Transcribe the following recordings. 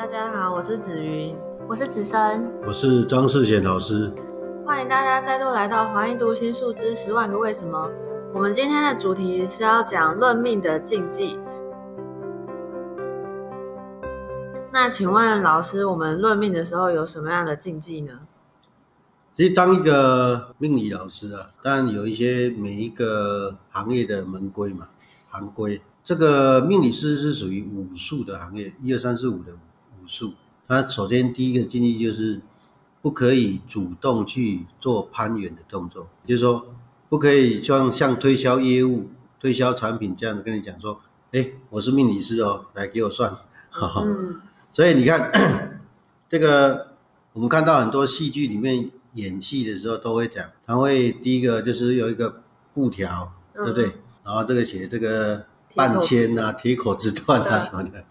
大家好，我是子云，我是子生，我是张世贤老师，欢迎大家再度来到华英读心术之十万个为什么。我们今天的主题是要讲论命的禁忌。那请问老师，我们论命的时候有什么样的禁忌呢？其实当一个命理老师啊，当然有一些每一个行业的门规嘛，行规。这个命理师是属于武术的行业，一二三四五的武术。他首先第一个禁忌就是不可以主动去做攀援的动作，就是说不可以像像推销业务、推销产品这样子跟你讲说，哎，我是命理师哦，来给我算。哈哈。所以你看这个，我们看到很多戏剧里面。演戏的时候都会讲，他会第一个就是有一个布条，对不对？然后这个写这个半签啊、铁口直断啊什么的，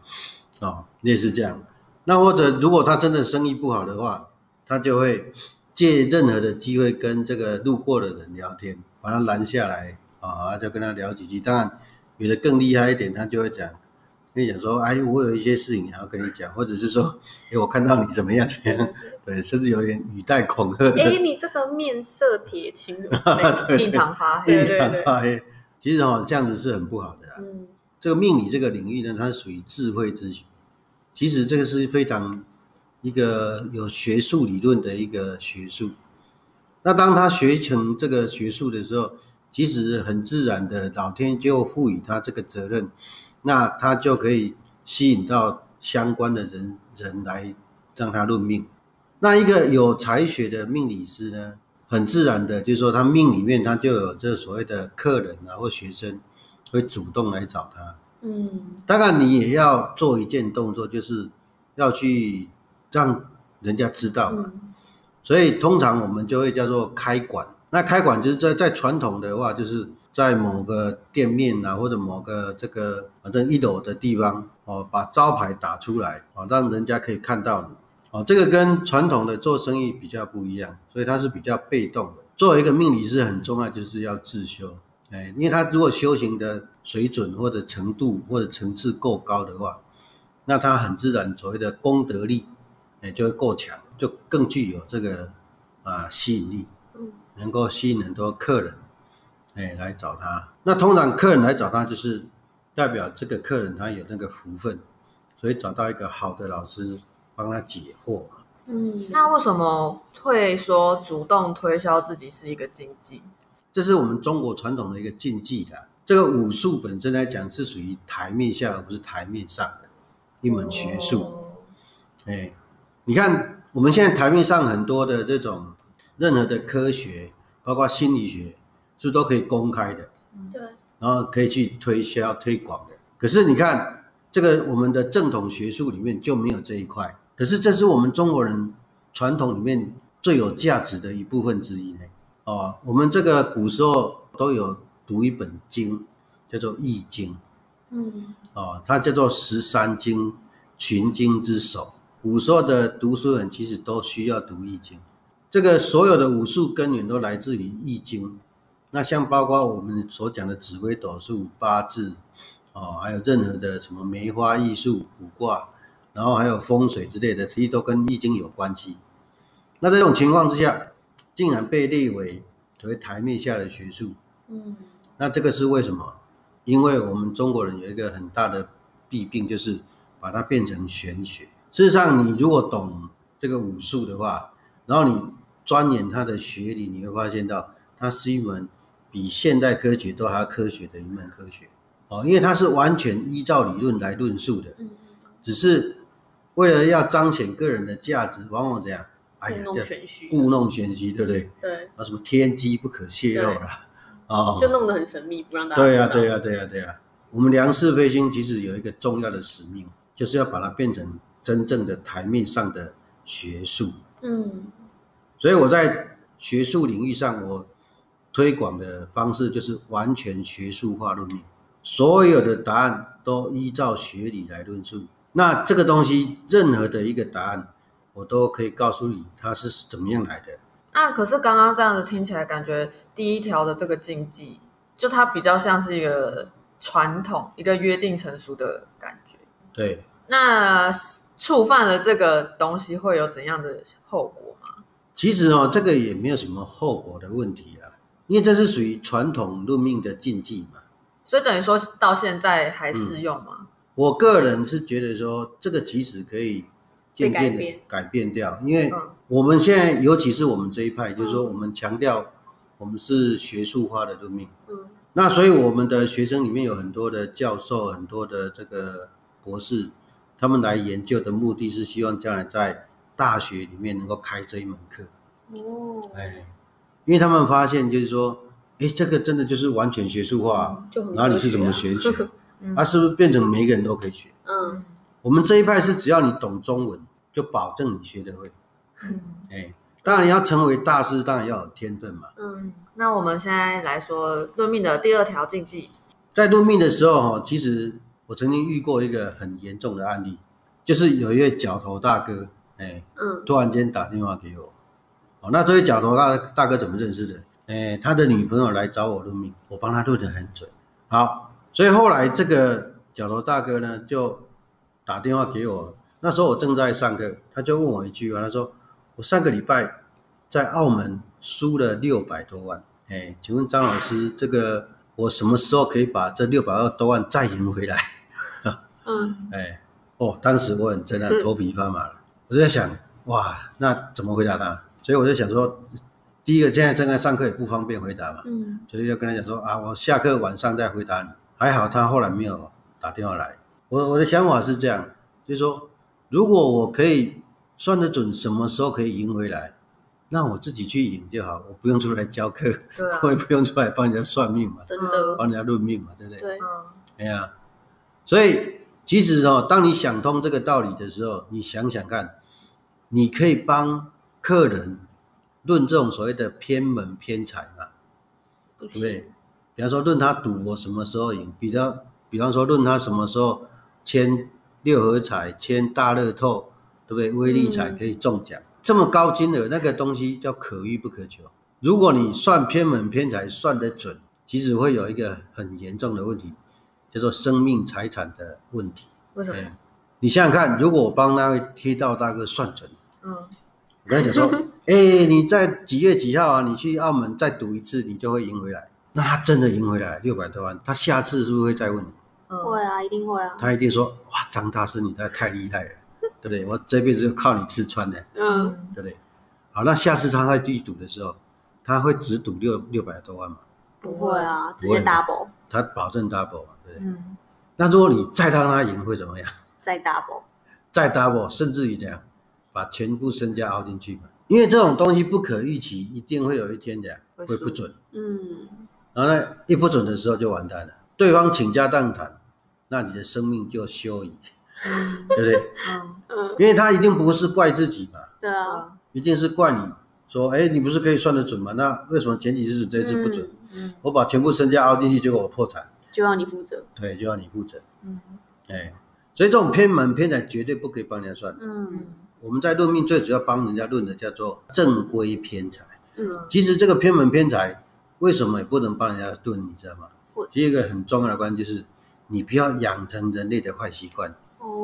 哦，类似这样。那或者如果他真的生意不好的话，他就会借任何的机会跟这个路过的人聊天，把他拦下来啊，就跟他聊几句。当然，有的更厉害一点，他就会讲。跟你讲说，哎，我有一些事情要跟你讲，或者是说，哎，我看到你怎么样怎么样，对，甚至有点语带恐吓。哎，你这个面色铁青，印堂发黑，印堂发黑。其实哈，这样子是很不好的啦。嗯，这个命理这个领域呢，它属于智慧之学，其实这个是非常一个有学术理论的一个学术。那当他学成这个学术的时候，其实很自然的，老天就赋予他这个责任。那他就可以吸引到相关的人人来让他论命。那一个有才学的命理师呢，很自然的，就是说他命里面他就有这所谓的客人啊或学生会主动来找他。嗯，当然你也要做一件动作，就是要去让人家知道嘛。所以通常我们就会叫做开馆。那开馆就是在在传统的话就是。在某个店面啊，或者某个这个反正一楼的地方哦，把招牌打出来哦，让人家可以看到你哦。这个跟传统的做生意比较不一样，所以它是比较被动的。作为一个命理师，很重要就是要自修，哎，因为他如果修行的水准或者程度或者层次够高的话，那他很自然所谓的功德力哎就会够强，就更具有这个啊吸引力，嗯，能够吸引很多客人。哎，来找他。那通常客人来找他，就是代表这个客人他有那个福分，所以找到一个好的老师帮他解惑。嗯，那为什么会说主动推销自己是一个禁忌？这是我们中国传统的一个禁忌的。这个武术本身来讲是属于台面下而不是台面上的一门学术。哎，你看我们现在台面上很多的这种任何的科学，包括心理学。是都可以公开的，对，然后可以去推销推广的。可是你看，这个我们的正统学术里面就没有这一块。可是这是我们中国人传统里面最有价值的一部分之一呢。哦，我们这个古时候都有读一本经，叫做《易经》。嗯，哦，它叫做十三经群经之首。古时候的读书人其实都需要读《易经》，这个所有的武术根源都来自于《易经》。那像包括我们所讲的紫微斗数、八字，哦，还有任何的什么梅花易数、卜卦，然后还有风水之类的，其实都跟易经有关系。那这种情况之下，竟然被列为为台面下的学术，嗯，那这个是为什么？因为我们中国人有一个很大的弊病，就是把它变成玄学。事实上，你如果懂这个武术的话，然后你钻研它的学理，你会发现到它是一门。比现代科学都还要科学的一门科学哦，因为它是完全依照理论来论述的，只是为了要彰显个人的价值，往往这样，哎呀，故弄玄虚，对不对？对，啊，什么天机不可泄露了，哦，就弄得很神秘，不让大家。对呀，对呀，对呀，对呀。我们梁氏飞星其实有一个重要的使命，就是要把它变成真正的台面上的学术。嗯，所以我在学术领域上，我。推广的方式就是完全学术化论命，所有的答案都依照学理来论述。那这个东西，任何的一个答案，我都可以告诉你它是怎么样来的。那可是刚刚这样子听起来，感觉第一条的这个禁忌，就它比较像是一个传统、一个约定成熟的感觉。对。那触犯了这个东西会有怎样的后果吗？其实哦，这个也没有什么后果的问题啊，因为这是属于传统论命的禁忌嘛。所以等于说到现在还适用吗？我个人是觉得说，这个其实可以渐渐的改变掉，因为我们现在尤其是我们这一派，就是说我们强调我们是学术化的论命。嗯。那所以我们的学生里面有很多的教授，很多的这个博士，他们来研究的目的是希望将来在大学里面能够开这一门课。哦，哎，因为他们发现就是说，哎，这个真的就是完全学术化，哪里是怎么学学？他 是不是变成每个人都可以学？嗯，我们这一派是只要你懂中文，就保证你学得会。嗯，哎。当然要成为大师，当然要有天分嘛。嗯，那我们现在来说论命的第二条禁忌。在论命的时候，哈，其实我曾经遇过一个很严重的案例，就是有一位角头大哥，哎，嗯，突然间打电话给我。哦，那这位角头大大哥怎么认识的？哎，他的女朋友来找我论命，我帮他论得很准。好，所以后来这个角头大哥呢，就打电话给我。那时候我正在上课，他就问我一句话，他说。我上个礼拜在澳门输了六百多万，哎，请问张老师，这个我什么时候可以把这六百二多万再赢回来？嗯，哎，哦，当时我很真的头皮发麻了，我就在想，哇，那怎么回答他？所以我就想说，第一个现在正在上课也不方便回答嘛，嗯，所以就跟他讲说啊，我下课晚上再回答你。还好他后来没有打电话来。我我的想法是这样，就是说，如果我可以。算得准什么时候可以赢回来，那我自己去赢就好，我不用出来教课，我也不用出来帮人家算命嘛，真的帮人家论命嘛，对不对？对，哎呀，所以其实哦，当你想通这个道理的时候，你想想看，你可以帮客人论这种所谓的偏门偏财嘛，对不对？比方说论他赌我什么时候赢，比较比方说论他什么时候签六合彩、签大乐透。对不对？威力彩可以中奖，这么高金额，那个东西叫可遇不可求。如果你算偏门偏财算得准，其实会有一个很严重的问题，叫做生命财产的问题。为什么？你想想看，如果我帮那位贴道大哥算准，嗯，我跟他讲说，哎，你在几月几号啊？你去澳门再赌一次，你就会赢回来。那他真的赢回来六百多万，他下次是不是会再问你？会啊，一定会啊。他一定说，哇，张大师，你太太厉害了。对不对？我这辈子就靠你吃穿的，嗯，对不对？好，那下次他再去赌的时候，他会只赌六六百多万吗？不会啊，直接 double。他保证 double 嘛，对不对？嗯。那如果你再让他赢会怎么样？再 double。再 double，甚至于这样，把全部身家凹进去嘛？因为这种东西不可预期，一定会有一天的会不准。嗯。然后呢，一不准的时候就完蛋了，对方倾家荡产，那你的生命就休矣。对不对？嗯嗯，因为他一定不是怪自己嘛，对啊，一定是怪你说，哎，你不是可以算得准吗？那为什么前几次这次不准？嗯，我把全部身家凹进去，结果我破产，就要你负责。对，就要你负责。嗯，哎，所以这种偏门偏财绝对不可以帮人家算。嗯，我们在论命最主要帮人家论的叫做正规偏财。嗯，其实这个偏门偏财为什么也不能帮人家论？你知道吗？第一个很重要的关键就是，你不要养成人类的坏习惯。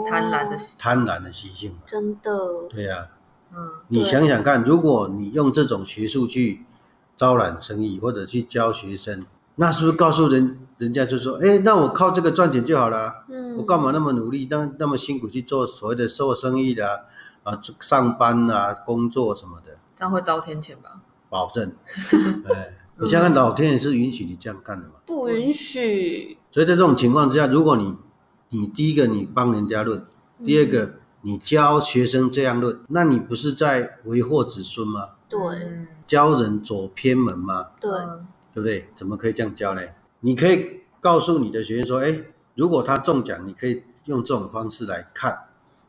贪婪的贪婪的习性，真的。对呀，嗯，你想想看，如果你用这种学术去招揽生意，或者去教学生，那是不是告诉人人家就说，哎，那我靠这个赚钱就好了？嗯，我干嘛那么努力，那那么辛苦去做所谓的做生意的啊，啊上班啊，工作什么的，这样会遭天谴吧？保证。哎，你想想，老天也是允许你这样干的吗？不允许。所以在这种情况之下，如果你你第一个，你帮人家论；第二个，你教学生这样论，那你不是在为祸子孙吗？对，教人走偏门吗？对，对不对？怎么可以这样教呢？你可以告诉你的学生说：，哎，如果他中奖，你可以用这种方式来看，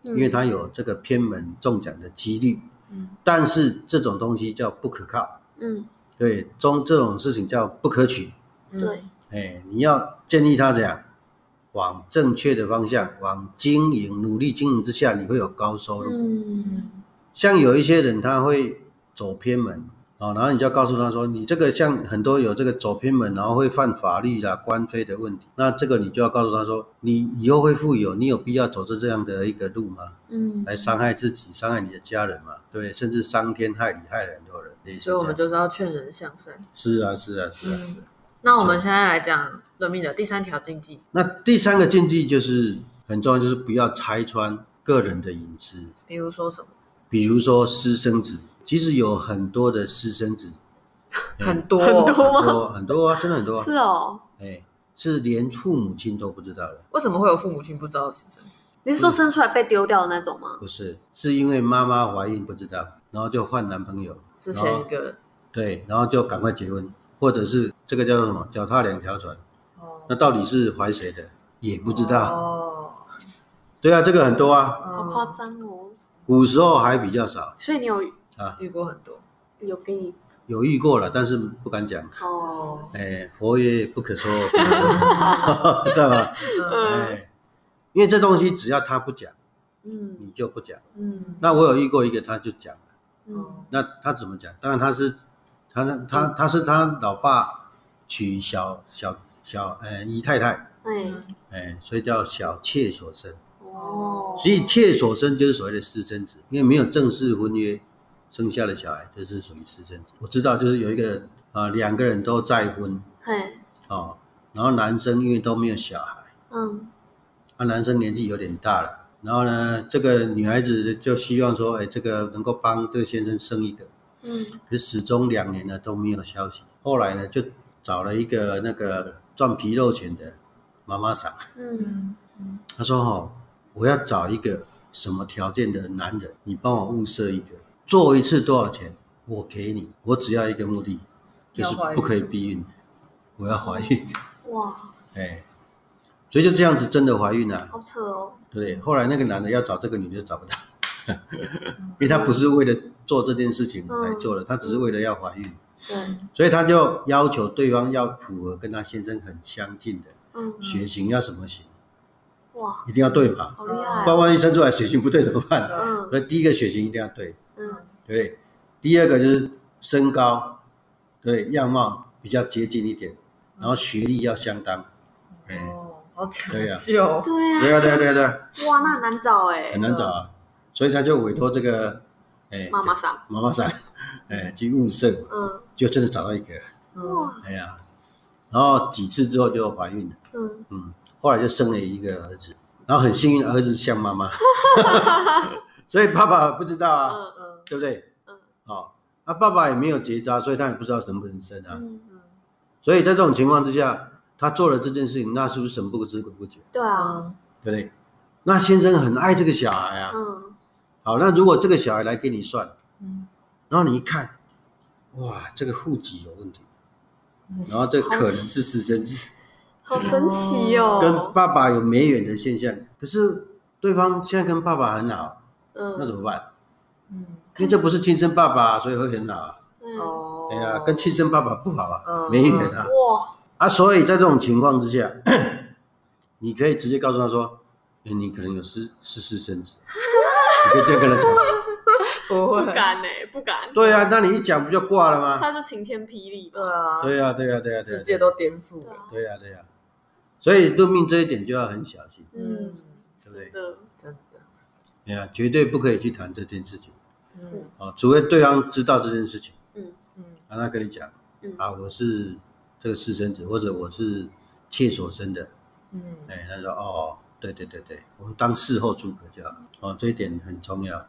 因为他有这个偏门中奖的几率。嗯，但是这种东西叫不可靠。嗯，对，中这种事情叫不可取。对，哎，你要建议他这样。往正确的方向，往经营努力经营之下，你会有高收入。嗯，像有一些人他会走偏门，哦，然后你就要告诉他说，你这个像很多有这个走偏门，然后会犯法律啦、官非的问题，那这个你就要告诉他说，你以后会富有，你有必要走着这样的一个路吗？嗯，来伤害自己、伤害你的家人嘛，对不对？甚至伤天害理、害了很多人。所以，我们就是要劝人向善。是啊，是啊，是啊。那我们现在来讲人命的第三条禁忌。那第三个禁忌就是很重要，就是不要拆穿个人的隐私。比如说什么？比如说私生子。其实有很多的私生子，很多很多吗？很多啊，真的很多。是哦，哎，是连父母亲都不知道的。为什么会有父母亲不知道私生子？你是说生出来被丢掉的那种吗？不是，是因为妈妈怀孕不知道，然后就换男朋友，是前一个。对，然后就赶快结婚，或者是这个叫做什么？脚踏两条船。哦。那到底是怀谁的？也不知道。哦。对啊，这个很多啊。好夸张哦。古时候还比较少。所以你有？啊，遇过很多，有给你有遇过了，但是不敢讲哦。哎，佛曰不可说，知道吗？哎，因为这东西只要他不讲，嗯，你就不讲，嗯。那我有遇过一个，他就讲了，嗯。那他怎么讲？当然他是他那他他是他老爸娶小小小呃姨太太，嗯，哎，所以叫小妾所生哦。所以妾所生就是所谓的私生子，因为没有正式婚约。生下的小孩就是属于私生子。我知道，就是有一个啊，两个人都再婚，嘿，哦，然后男生因为都没有小孩，嗯，啊，男生年纪有点大了，然后呢，这个女孩子就希望说，哎，这个能够帮这个先生生一个，嗯，可始终两年呢都没有消息。后来呢，就找了一个那个赚皮肉钱的妈妈桑，嗯嗯，他说哈，我要找一个什么条件的男人，你帮我物色一个。做一次多少钱？我给你，我只要一个目的，就是不可以避孕，我要怀孕。哇！哎，所以就这样子真的怀孕了。好扯哦。对，后来那个男的要找这个女的找不到，因为他不是为了做这件事情来做的，他只是为了要怀孕。对。所以他就要求对方要符合跟他先生很相近的，嗯，血型要什么型？哇！一定要对吧？好厉害。不然万一生出来血型不对怎么办？嗯。所以第一个血型一定要对。嗯，对，第二个就是身高，对，样貌比较接近一点，然后学历要相当，哦，好讲究，对呀，对呀，对呀，对呀，对哇，那很难找哎，很难找啊，所以他就委托这个，哎，妈妈桑，妈妈桑，哎，去物色，嗯，就真的找到一个，哇，哎呀，然后几次之后就怀孕了，嗯嗯，后来就生了一个儿子，然后很幸运，儿子像妈妈，所以爸爸不知道啊。对不对？嗯，好，那爸爸也没有结扎，所以他也不知道能不能生啊。嗯嗯。所以在这种情况之下，他做了这件事情，那是不是神不知鬼不觉？对啊，对不对？那先生很爱这个小孩啊。嗯。好，那如果这个小孩来给你算，嗯，然后你一看，哇，这个户籍有问题，然后这可能是私生子，好神奇哦。跟爸爸有没远的现象，可是对方现在跟爸爸很好，嗯，那怎么办？嗯。因为这不是亲生爸爸，所以会很好啊。哦，哎呀，跟亲生爸爸不好啊，没缘啊。哇！啊，所以在这种情况之下，你可以直接告诉他说：“你可能有私私私生子。” 你可以这样跟他讲。不会，不敢哎，不敢。对啊，那你一讲不就挂了吗？他就晴天霹雳。对啊，对啊，对啊，对啊，世界都颠覆了。对啊，对啊。所以论命这一点就要很小心。嗯，对不对？真的。哎呀，绝对不可以去谈这件事情。嗯，哦，除非对方知道这件事情，嗯嗯，让他跟你讲嗯，啊，我是这个私生子，或者我是妾所生的，嗯，哎，他说，哦，对对对对，我们当事后诸葛就好，哦，这一点很重要。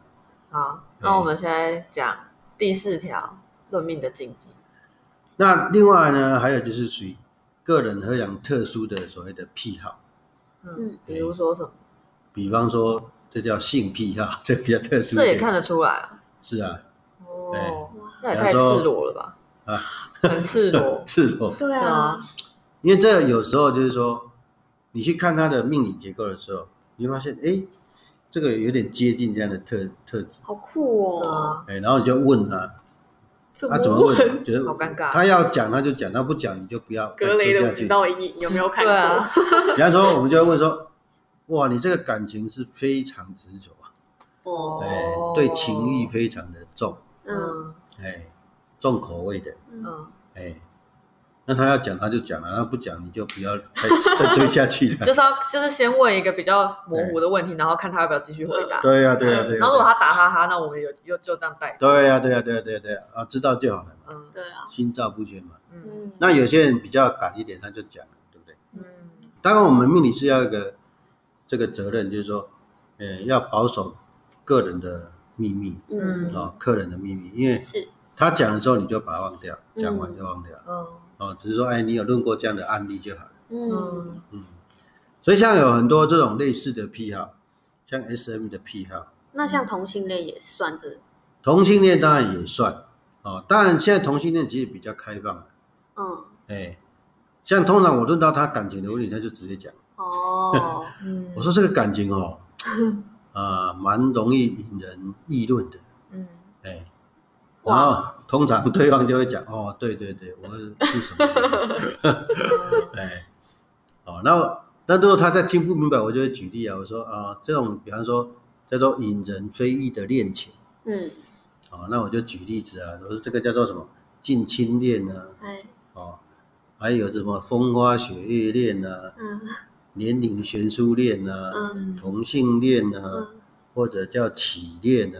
好，那我们现在讲第四条论命的禁忌。那另外呢，还有就是属于个人非常特殊的所谓的癖好，嗯，比如说什么？比方说，这叫性癖好，这比较特殊。这也看得出来啊。是啊，哦，那也太赤裸了吧？啊，很赤裸，赤裸。对啊，因为这有时候就是说，你去看他的命理结构的时候，你会发现，哎，这个有点接近这样的特特质，好酷哦。哎，然后你就问他，他怎么问？觉得好尴尬。他要讲他就讲，他不讲你就不要。格雷的知道你有没有看过？比方说，我们就会问说，哇，你这个感情是非常执着。哎，对情欲非常的重，嗯，哎，重口味的，嗯，哎，那他要讲他就讲了，他不讲你就不要再再追下去了。就是要就是先问一个比较模糊的问题，然后看他要不要继续回答。对呀对呀对。然后如果他打哈哈，那我们有就就这样带。对呀对呀对呀对呀对呀啊，知道就好了。嗯，对啊。心照不宣嘛。嗯。那有些人比较敢一点，他就讲了，对不对？嗯。当然，我们命理是要一个这个责任，就是说，呃，要保守个人的秘密。嗯。啊，客人的秘密，因为是。他讲的时候，你就把它忘掉，讲完就忘掉。嗯，哦，只是说，哎，你有论过这样的案例就好了。嗯嗯，所以像有很多这种类似的癖好，像 S M 的癖好，那像同性恋也算这？同性恋当然也算，哦，当然现在同性恋其实比较开放。嗯，哎，像通常我论到他感情的问题，他就直接讲。哦，我说这个感情哦，啊，蛮容易引人议论的。嗯，哎。然后通常对方就会讲哦，对对对，我是什么？哎，哦，那那如果他再听不明白，我就会举例啊，我说啊，这种比方说叫做引人非议的恋情，嗯，哦，那我就举例子啊，我说这个叫做什么近亲恋呢？哎，哦，还有什么风花雪月恋呢？嗯，年龄悬殊恋呢？嗯，同性恋呢？或者叫起恋呢？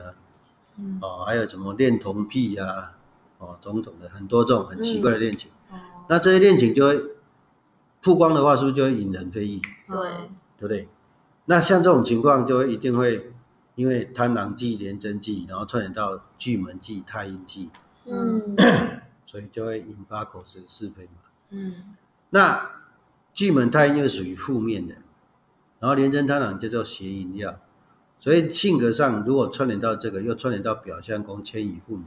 哦，还有什么恋童癖呀？哦，种种的很多这种很奇怪的恋情。哦，那这些恋情就会曝光的话，是不是就会引人非议？对，对不对？那像这种情况，就会一定会因为贪狼忌、廉贞忌，然后串联到巨门忌、太阴忌，嗯，所以就会引发口舌是非嘛。嗯，那巨门太阴又属于负面的，然后廉贞贪狼叫做邪淫药。所以性格上，如果串联到这个，又串联到表象宫迁移父母，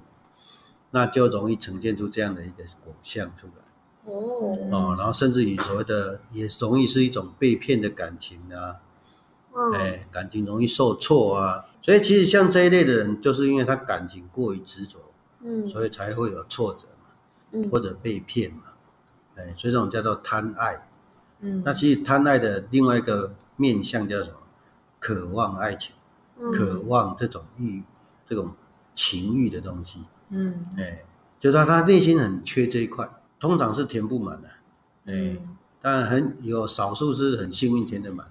那就容易呈现出这样的一个果相出来。哦，哦，然后甚至于所谓的，也容易是一种被骗的感情啊，哎，感情容易受挫啊。所以其实像这一类的人，就是因为他感情过于执着，嗯，所以才会有挫折嘛，嗯，或者被骗嘛，哎，所以这种叫做贪爱。嗯，那其实贪爱的另外一个面向叫什么？渴望爱情。渴望这种欲，这种情欲的东西，嗯，哎，就是他他内心很缺这一块，通常是填不满的，哎，但很有少数是很幸运填得满，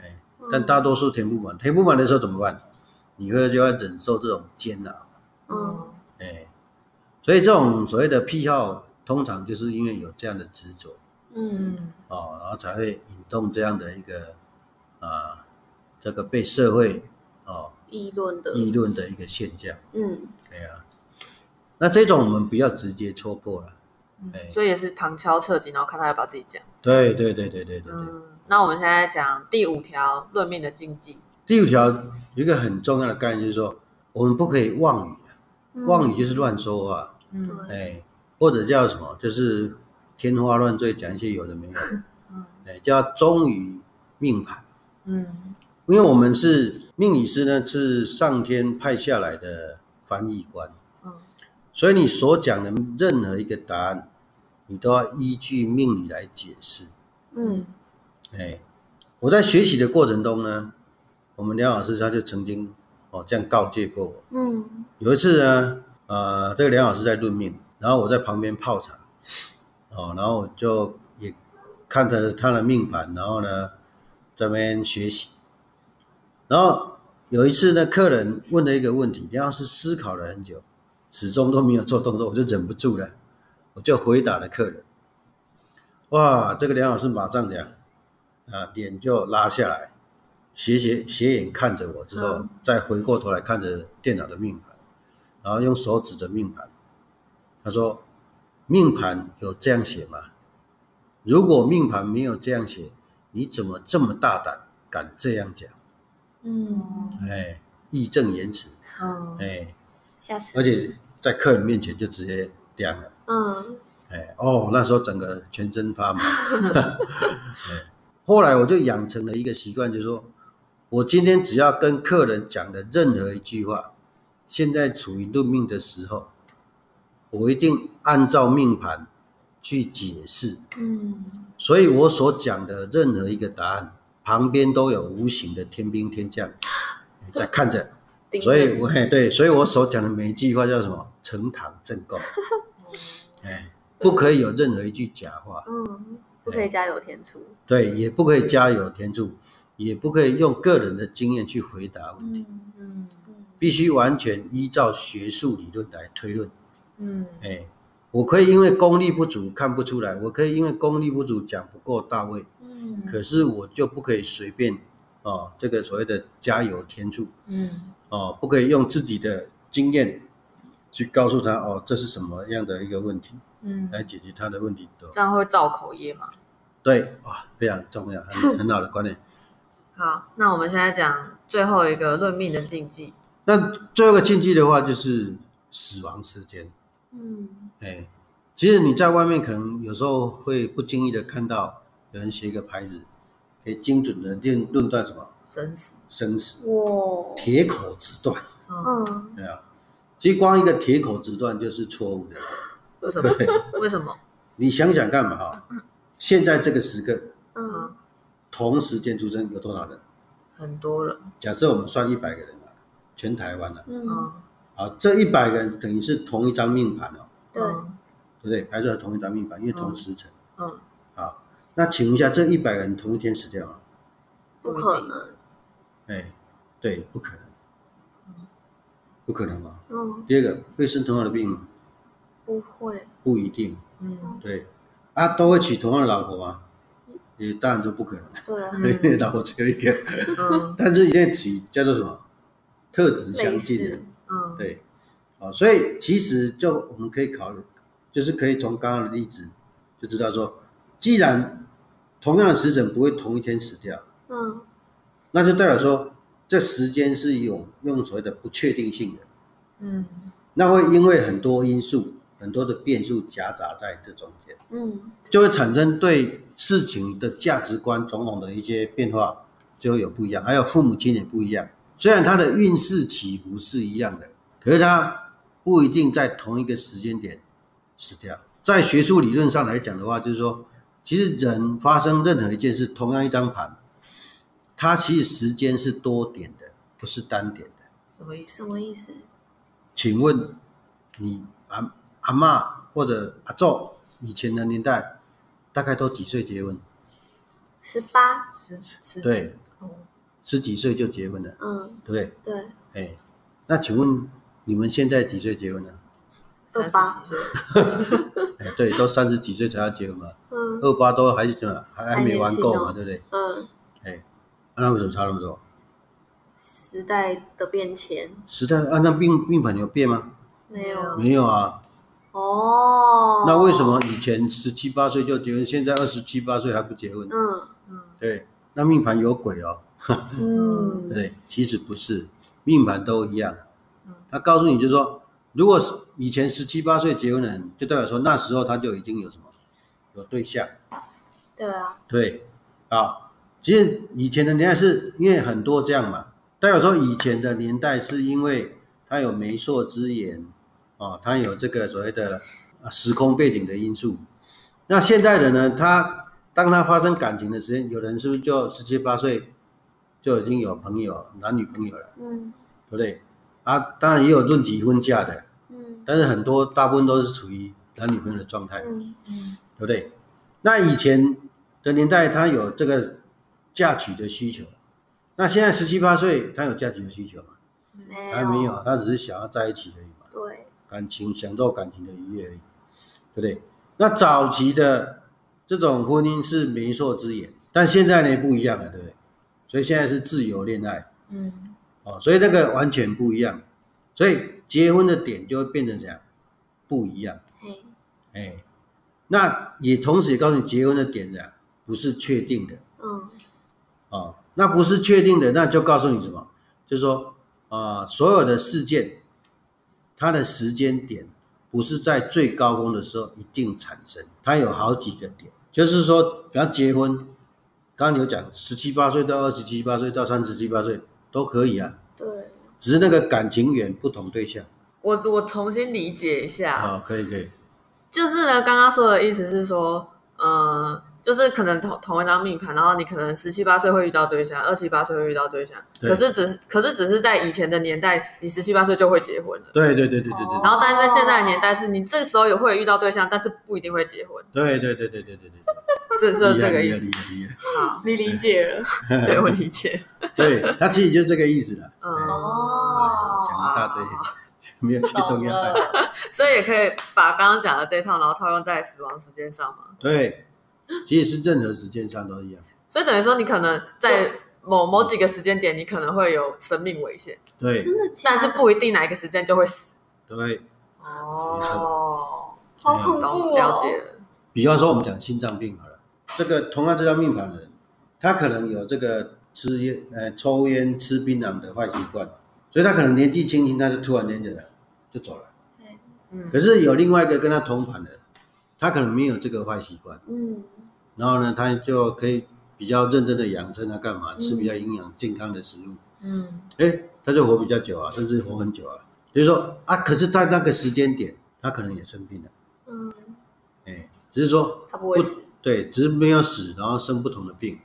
哎，但大多数填不满，填不满的时候怎么办？你会就要忍受这种煎熬，嗯，哎，所以这种所谓的癖好，通常就是因为有这样的执着，嗯，哦，然后才会引动这样的一个啊，这个被社会。哦，议论的。议论的一个现象，嗯，对啊，那这种我们不要直接戳破了，哎，所以也是旁敲侧击，然后看他要不要自己讲。对对对对对对对。那我们现在讲第五条论命的禁忌。第五条有一个很重要的概念，就是说我们不可以妄语，妄语就是乱说话，嗯，哎，或者叫什么，就是天花乱坠，讲一些有的没有，嗯，哎，叫忠于命盘，嗯。因为我们是命理师呢，是上天派下来的翻译官，嗯，所以你所讲的任何一个答案，你都要依据命理来解释，嗯，哎，我在学习的过程中呢，我们梁老师他就曾经哦这样告诫过我，嗯，有一次呢，呃，这个梁老师在论命，然后我在旁边泡茶，哦，然后我就也看着他的命盘，然后呢这边学习。然后有一次呢，客人问了一个问题，梁老师思考了很久，始终都没有做动作，我就忍不住了，我就回答了客人。哇，这个梁老师马上讲，啊，脸就拉下来，斜斜斜眼看着我之后，再回过头来看着电脑的命盘，然后用手指着命盘，他说：“命盘有这样写吗？如果命盘没有这样写，你怎么这么大胆，敢这样讲？”嗯，哎，义正言辞，嗯，哎，吓死，而且在客人面前就直接点了，嗯，哎，哦，那时候整个全身发麻，哎，后来我就养成了一个习惯，就是说我今天只要跟客人讲的任何一句话，现在处于论命的时候，我一定按照命盘去解释，嗯，所以我所讲的任何一个答案。旁边都有无形的天兵天将在看着，所以我嘿对，所以我所讲的每一句话叫什么？呈堂证供。哎，不可以有任何一句假话。嗯，不可以加油添醋。对，也不可以加油添醋，也不可以用个人的经验去回答问题。嗯嗯，必须完全依照学术理论来推论。嗯，哎，我可以因为功力不足看不出来，我可以因为功力不足讲不够到位。嗯，可是我就不可以随便哦，这个所谓的加油添醋。嗯。哦，不可以用自己的经验去告诉他哦，这是什么样的一个问题，嗯，来解决他的问题的。这样会造口业吗？对，哇，非常重要，很很好的观念。好，那我们现在讲最后一个论命的禁忌。那最后一个禁忌的话，就是死亡时间。嗯，哎，其实你在外面可能有时候会不经意的看到有人写一个牌子，可以精准的论论断什么生死。生死哇，铁口直断，嗯，对啊，其实光一个铁口直断就是错误的，为什么？为什么？你想想看嘛，哈，现在这个时刻，嗯，同时间出生有多少人？很多人。假设我们算一百个人啊，全台湾的，嗯，好，这一百个人等于是同一张命盘哦，对，对不对？排出同一张命盘，因为同时辰，嗯，好，那请问一下，这一百个人同一天死掉吗？不可能。哎，对，不可能，不可能吧。嗯。第二个会生同样的病吗？不会。不一定。嗯。对。啊，都会娶同样的老婆吗？也当然就不可能。对啊。老婆只有一个。嗯。但是一定娶叫做什么？特质相近的。嗯。对。啊，所以其实就我们可以考虑，就是可以从刚刚的例子就知道说，既然同样的时辰不会同一天死掉。嗯。那就代表说，这时间是有用所谓的不确定性的，嗯，那会因为很多因素、很多的变数夹杂在这中间，嗯，就会产生对事情的价值观种种的一些变化，就会有不一样。还有父母亲也不一样，虽然他的运势起伏是一样的，可是他不一定在同一个时间点死掉。在学术理论上来讲的话，就是说，其实人发生任何一件事，同样一张盘。它其实时间是多点的，不是单点的。什么意什么意思？请问你阿阿妈或者阿祖以前的年代，大概都几岁结婚？十八十十对，十几岁就结婚了。嗯，对不对？对。哎，那请问你们现在几岁结婚呢？二八几岁？哎，对，都三十几岁才要结婚嘛。嗯。二八都还是什么？还还没玩够嘛？对不对？嗯。哎。那为什么差那么多？时代的变迁。时代按那命命盘有变吗？没有。没有啊。哦。那为什么以前十七八岁就结婚，现在二十七八岁还不结婚？嗯嗯。对，那命盘有鬼哦。嗯。对，其实不是，命盘都一样。嗯。他告诉你，就是说，如果是以前十七八岁结婚的人，就代表说那时候他就已经有什么有对象。对啊。对，好。其实以前的年代是因为很多这样嘛，代表说以前的年代是因为它有媒妁之言，哦，它有这个所谓的时空背景的因素。那现在的呢，他当他发生感情的时间，有人是不是就十七八岁就已经有朋友、男女朋友了？嗯，对不对？啊，当然也有论及婚嫁的，嗯，但是很多大部分都是处于男女朋友的状态，嗯嗯，对不对？那以前的年代，他有这个。嫁娶的需求，那现在十七八岁，他有嫁娶的需求吗？还没有，他只是想要在一起而已嘛。对，感情享受感情的愉悦而已，对不对？那早期的这种婚姻是媒妁之言，但现在呢不一样了，对不对？所以现在是自由恋爱，嗯，哦，所以那个完全不一样，所以结婚的点就会变成这样不一样。哎，那也同时也告诉你，结婚的点样不是确定的，嗯。啊，那不是确定的，那就告诉你什么？就是说啊，所有的事件，它的时间点不是在最高峰的时候一定产生，它有好几个点。就是说，比方结婚，刚刚有讲，十七八岁到二十七八岁到三十七八岁都可以啊。对。只是那个感情缘不同对象。我我重新理解一下。啊，可以可以。就是呢，刚刚说的意思是说，呃。就是可能同同一张命盘，然后你可能十七八岁会遇到对象，二七八岁会遇到对象，可是只是可是只是在以前的年代，你十七八岁就会结婚了。对对对对对对。然后但是在现在的年代，是你这时候也会遇到对象，但是不一定会结婚。对对对对对对对。这是这个意思。好，你理解了。对我理解。对他其实就这个意思了。哦。讲一大堆，没有最重要的。所以也可以把刚刚讲的这套，然后套用在死亡时间上嘛。对。其实是任何时间上都一样，所以等于说你可能在某某几个时间点，你可能会有生命危险。对，真的，但是不一定哪一个时间就会死。对，哦，好恐怖，了解了。比方说，我们讲心脏病好了，这个同样这张命盘的人，他可能有这个吃烟、呃抽烟、吃槟榔的坏习惯，所以他可能年纪轻轻他就突然间就就走了。嗯。可是有另外一个跟他同盘的，他可能没有这个坏习惯。嗯。然后呢，他就可以比较认真的养生啊，干嘛？吃比较营养健康的食物，嗯，哎，他就活比较久啊，甚至活很久啊。就是说啊，可是在那个时间点，他可能也生病了，嗯，哎，只是说他不会死，对，只是没有死，然后生不同的病。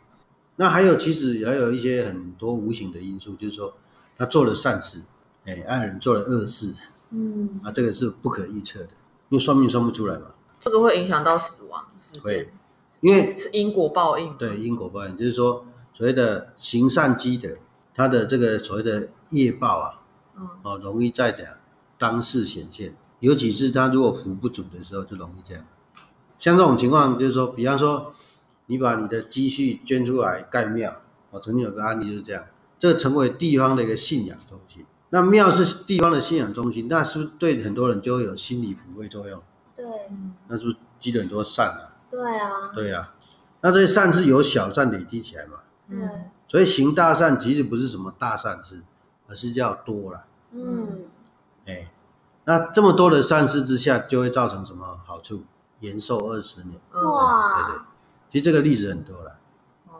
那还有其实还有一些很多无形的因素，就是说他做了善事，哎，爱人做了恶事，嗯，啊，这个是不可预测的，因为算命算不出来嘛。这个会影响到死亡时间。因为是因果报应，对因果报应，就是说所谓的行善积德，他的这个所谓的业报啊，哦，容易在讲当世显现，尤其是他如果福不足的时候，就容易这样。像这种情况，就是说，比方说你把你的积蓄捐出来盖庙，哦，曾经有个案例就是这样，这成为地方的一个信仰中心。那庙是地方的信仰中心，那是不是对很多人就会有心理抚慰作用？对，那是不是积了很多善啊？对啊，对呀，那这些善是由小善累积起来嘛？嗯，所以行大善其实不是什么大善事，而是叫多了。嗯，哎，那这么多的善事之下，就会造成什么好处？延寿二十年。哇，对对，其实这个例子很多了。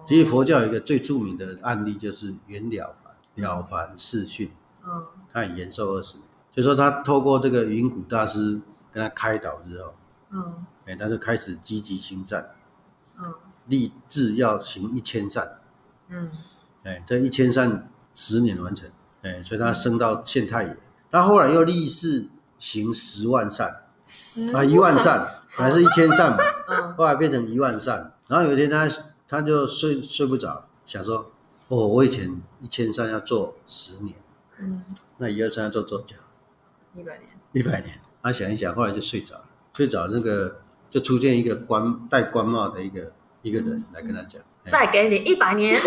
其实佛教有一个最著名的案例，就是袁了凡，了凡四训。嗯，他也延寿二十年，就说他透过这个云谷大师跟他开导之后，嗯。哎，他就开始积极行善，嗯，立志要行一千善，嗯，哎，这一千善十年完成，哎，所以他升到县太爷。他后来又立誓行十万善，十啊，一万善，本来是一千善嘛，嗯，后来变成一万善。然后有一天他他就睡睡不着，想说，哦，我以前一千善要做十年，嗯，那一二三要做多久？一百年。一百年。他想一想，后来就睡着了，睡着那个。就出现一个官戴官帽的一个一个人来跟他讲，再给你一百年，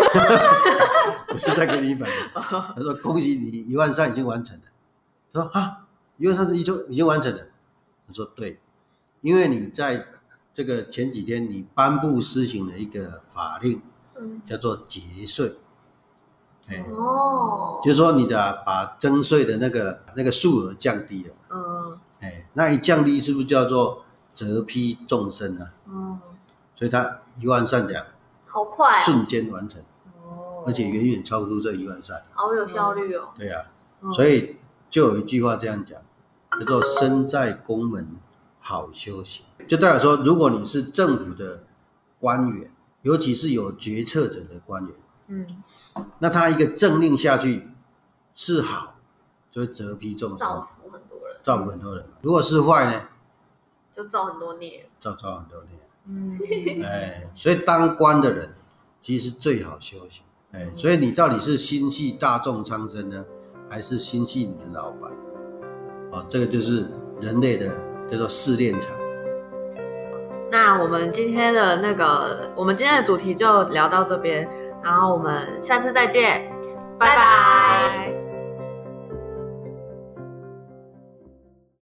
不是再给你一百年。他说恭喜你一万三已经完成了。他说啊，一万三已经已经完成了。他说对，因为你在这个前几天你颁布施行了一个法令，嗯，叫做节税。哎哦，就是说你的把征税的那个那个数额降低了。嗯，哎，那一降低是不是叫做？折批众生啊，嗯，所以他一万善讲，好快，瞬间完成，哦，而且远远超出这一万善，好有效率哦。对呀，所以就有一句话这样讲，叫做“身在宫门好修行”，就代表说，如果你是政府的官员，尤其是有决策者的官员，嗯，那他一个政令下去是好，就会折批众生，造福很多人，造福很多人。如果是坏呢？就造很多孽，造造很多孽。嗯，哎，所以当官的人其实是最好修行。哎，所以你到底是心系大众苍生呢，还是心系你的老板？哦，这个就是人类的叫做试炼场。那我们今天的那个，我们今天的主题就聊到这边，然后我们下次再见，拜拜。